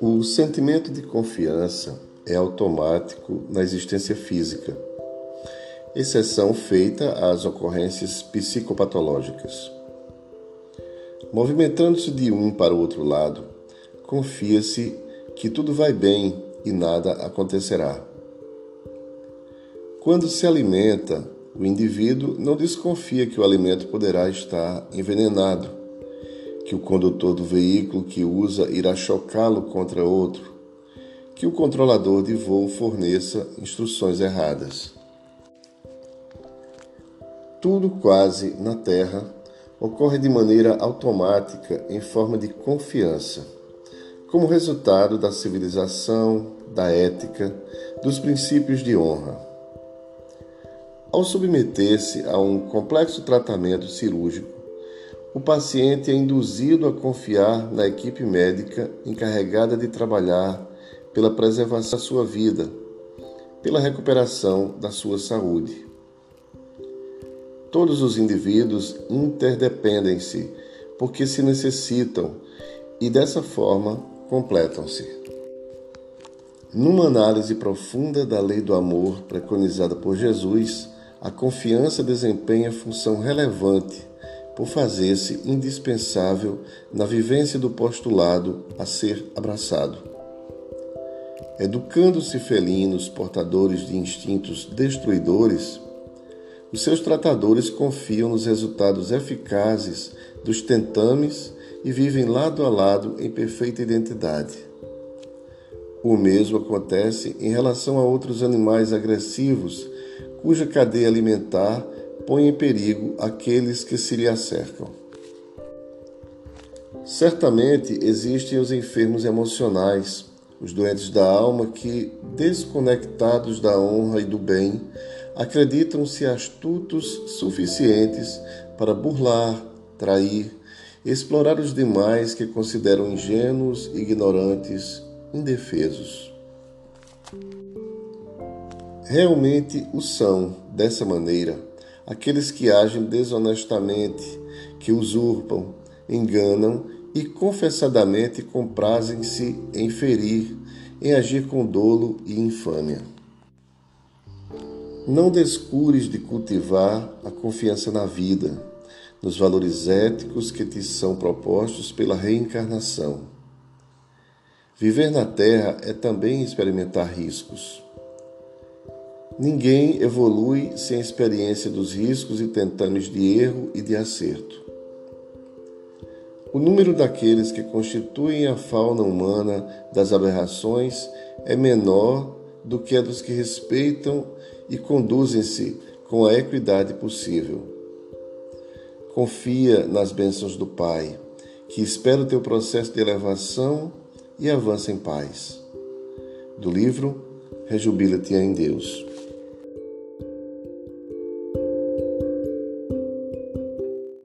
O sentimento de confiança é automático na existência física, exceção feita às ocorrências psicopatológicas. Movimentando-se de um para o outro lado, confia-se que tudo vai bem e nada acontecerá. Quando se alimenta, o indivíduo não desconfia que o alimento poderá estar envenenado, que o condutor do veículo que usa irá chocá-lo contra outro, que o controlador de voo forneça instruções erradas. Tudo quase na Terra ocorre de maneira automática em forma de confiança como resultado da civilização, da ética, dos princípios de honra. Ao submeter-se a um complexo tratamento cirúrgico, o paciente é induzido a confiar na equipe médica encarregada de trabalhar pela preservação da sua vida, pela recuperação da sua saúde. Todos os indivíduos interdependem-se porque se necessitam e dessa forma completam-se. Numa análise profunda da lei do amor preconizada por Jesus, a confiança desempenha função relevante por fazer-se indispensável na vivência do postulado a ser abraçado. Educando-se felinos portadores de instintos destruidores, os seus tratadores confiam nos resultados eficazes dos tentames e vivem lado a lado em perfeita identidade. O mesmo acontece em relação a outros animais agressivos, cuja cadeia alimentar põe em perigo aqueles que se lhe acercam. Certamente existem os enfermos emocionais, os doentes da alma que, desconectados da honra e do bem, acreditam-se astutos suficientes para burlar, trair, explorar os demais que consideram ingênuos, ignorantes, indefesos. Realmente o são, dessa maneira, aqueles que agem desonestamente, que usurpam, enganam e confessadamente comprazem-se em ferir, em agir com dolo e infâmia. Não descures de cultivar a confiança na vida nos valores éticos que te são propostos pela reencarnação. Viver na Terra é também experimentar riscos. Ninguém evolui sem experiência dos riscos e tentames de erro e de acerto. O número daqueles que constituem a fauna humana das aberrações é menor do que a dos que respeitam e conduzem-se com a equidade possível. Confia nas bênçãos do Pai, que espera o teu processo de elevação e avança em paz. Do livro Rejubila-te em Deus.